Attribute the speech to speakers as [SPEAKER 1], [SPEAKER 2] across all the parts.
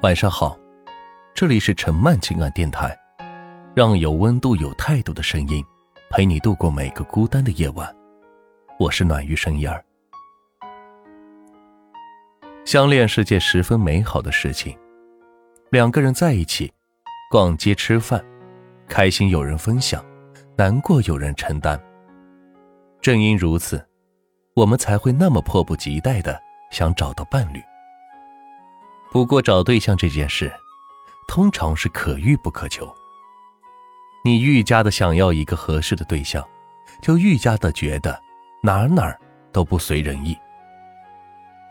[SPEAKER 1] 晚上好，这里是陈曼情感电台，让有温度、有态度的声音陪你度过每个孤单的夜晚。我是暖玉声音儿。相恋是件十分美好的事情，两个人在一起，逛街、吃饭，开心有人分享，难过有人承担。正因如此，我们才会那么迫不及待的想找到伴侣。不过找对象这件事，通常是可遇不可求。你愈加的想要一个合适的对象，就愈加的觉得哪哪都不随人意。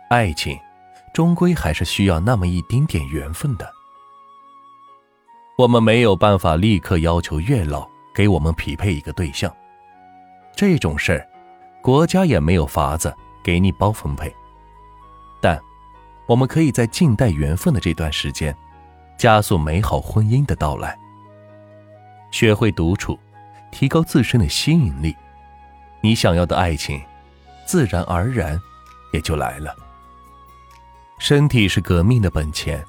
[SPEAKER 1] 爱情，终归还是需要那么一丁点缘分的。我们没有办法立刻要求月老给我们匹配一个对象，这种事儿，国家也没有法子给你包分配。但。我们可以在静待缘分的这段时间，加速美好婚姻的到来。学会独处，提高自身的吸引力，你想要的爱情，自然而然也就来了。身体是革命的本钱，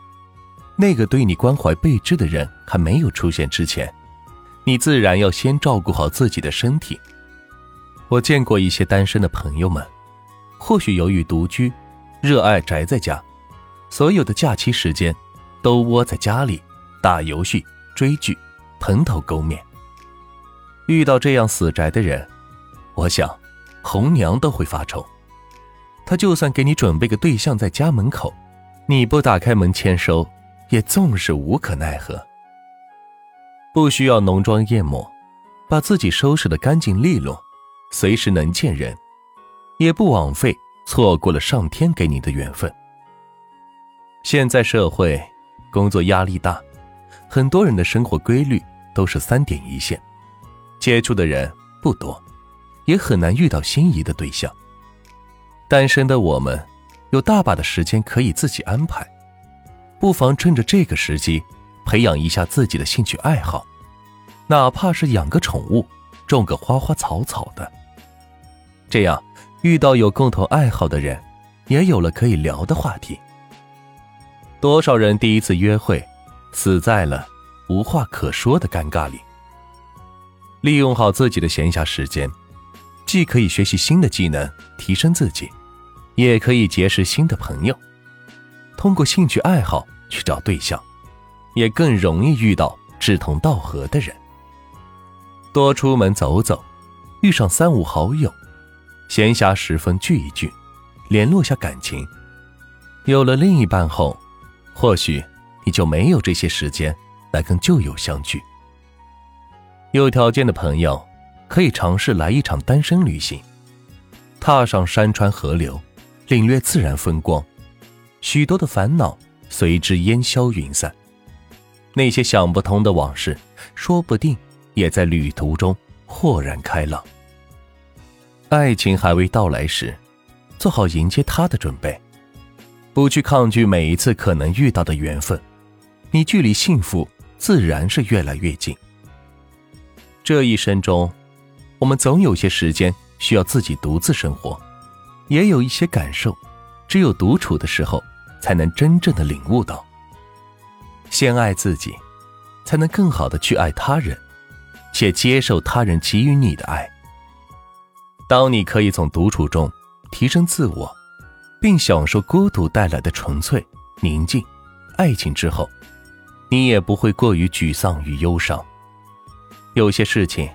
[SPEAKER 1] 那个对你关怀备至的人还没有出现之前，你自然要先照顾好自己的身体。我见过一些单身的朋友们，或许由于独居，热爱宅在家。所有的假期时间，都窝在家里打游戏、追剧、蓬头垢面。遇到这样死宅的人，我想红娘都会发愁。他就算给你准备个对象在家门口，你不打开门签收，也纵是无可奈何。不需要浓妆艳抹，把自己收拾的干净利落，随时能见人，也不枉费错过了上天给你的缘分。现在社会工作压力大，很多人的生活规律都是三点一线，接触的人不多，也很难遇到心仪的对象。单身的我们有大把的时间可以自己安排，不妨趁着这个时机培养一下自己的兴趣爱好，哪怕是养个宠物、种个花花草草的。这样遇到有共同爱好的人，也有了可以聊的话题。多少人第一次约会，死在了无话可说的尴尬里。利用好自己的闲暇时间，既可以学习新的技能提升自己，也可以结识新的朋友。通过兴趣爱好去找对象，也更容易遇到志同道合的人。多出门走走，遇上三五好友，闲暇时分聚一聚，联络下感情。有了另一半后。或许你就没有这些时间来跟旧友相聚。有条件的朋友可以尝试来一场单身旅行，踏上山川河流，领略自然风光，许多的烦恼随之烟消云散。那些想不通的往事，说不定也在旅途中豁然开朗。爱情还未到来时，做好迎接它的准备。不去抗拒每一次可能遇到的缘分，你距离幸福自然是越来越近。这一生中，我们总有些时间需要自己独自生活，也有一些感受，只有独处的时候才能真正的领悟到。先爱自己，才能更好的去爱他人，且接受他人给予你的爱。当你可以从独处中提升自我。并享受孤独带来的纯粹、宁静、爱情之后，你也不会过于沮丧与忧伤。有些事情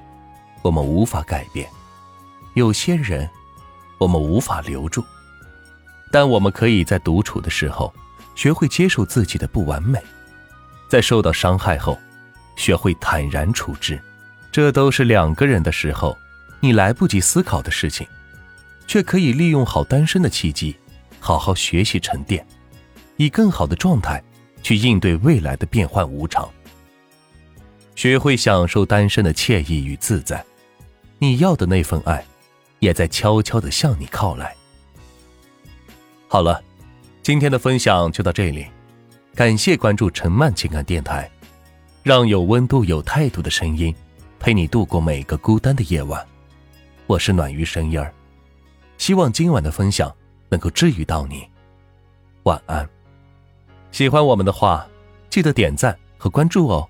[SPEAKER 1] 我们无法改变，有些人我们无法留住，但我们可以在独处的时候学会接受自己的不完美，在受到伤害后学会坦然处之。这都是两个人的时候你来不及思考的事情，却可以利用好单身的契机。好好学习沉淀，以更好的状态去应对未来的变幻无常。学会享受单身的惬意与自在，你要的那份爱，也在悄悄的向你靠来。好了，今天的分享就到这里，感谢关注陈曼情感电台，让有温度、有态度的声音陪你度过每个孤单的夜晚。我是暖玉声音儿，希望今晚的分享。能够治愈到你，晚安。喜欢我们的话，记得点赞和关注哦。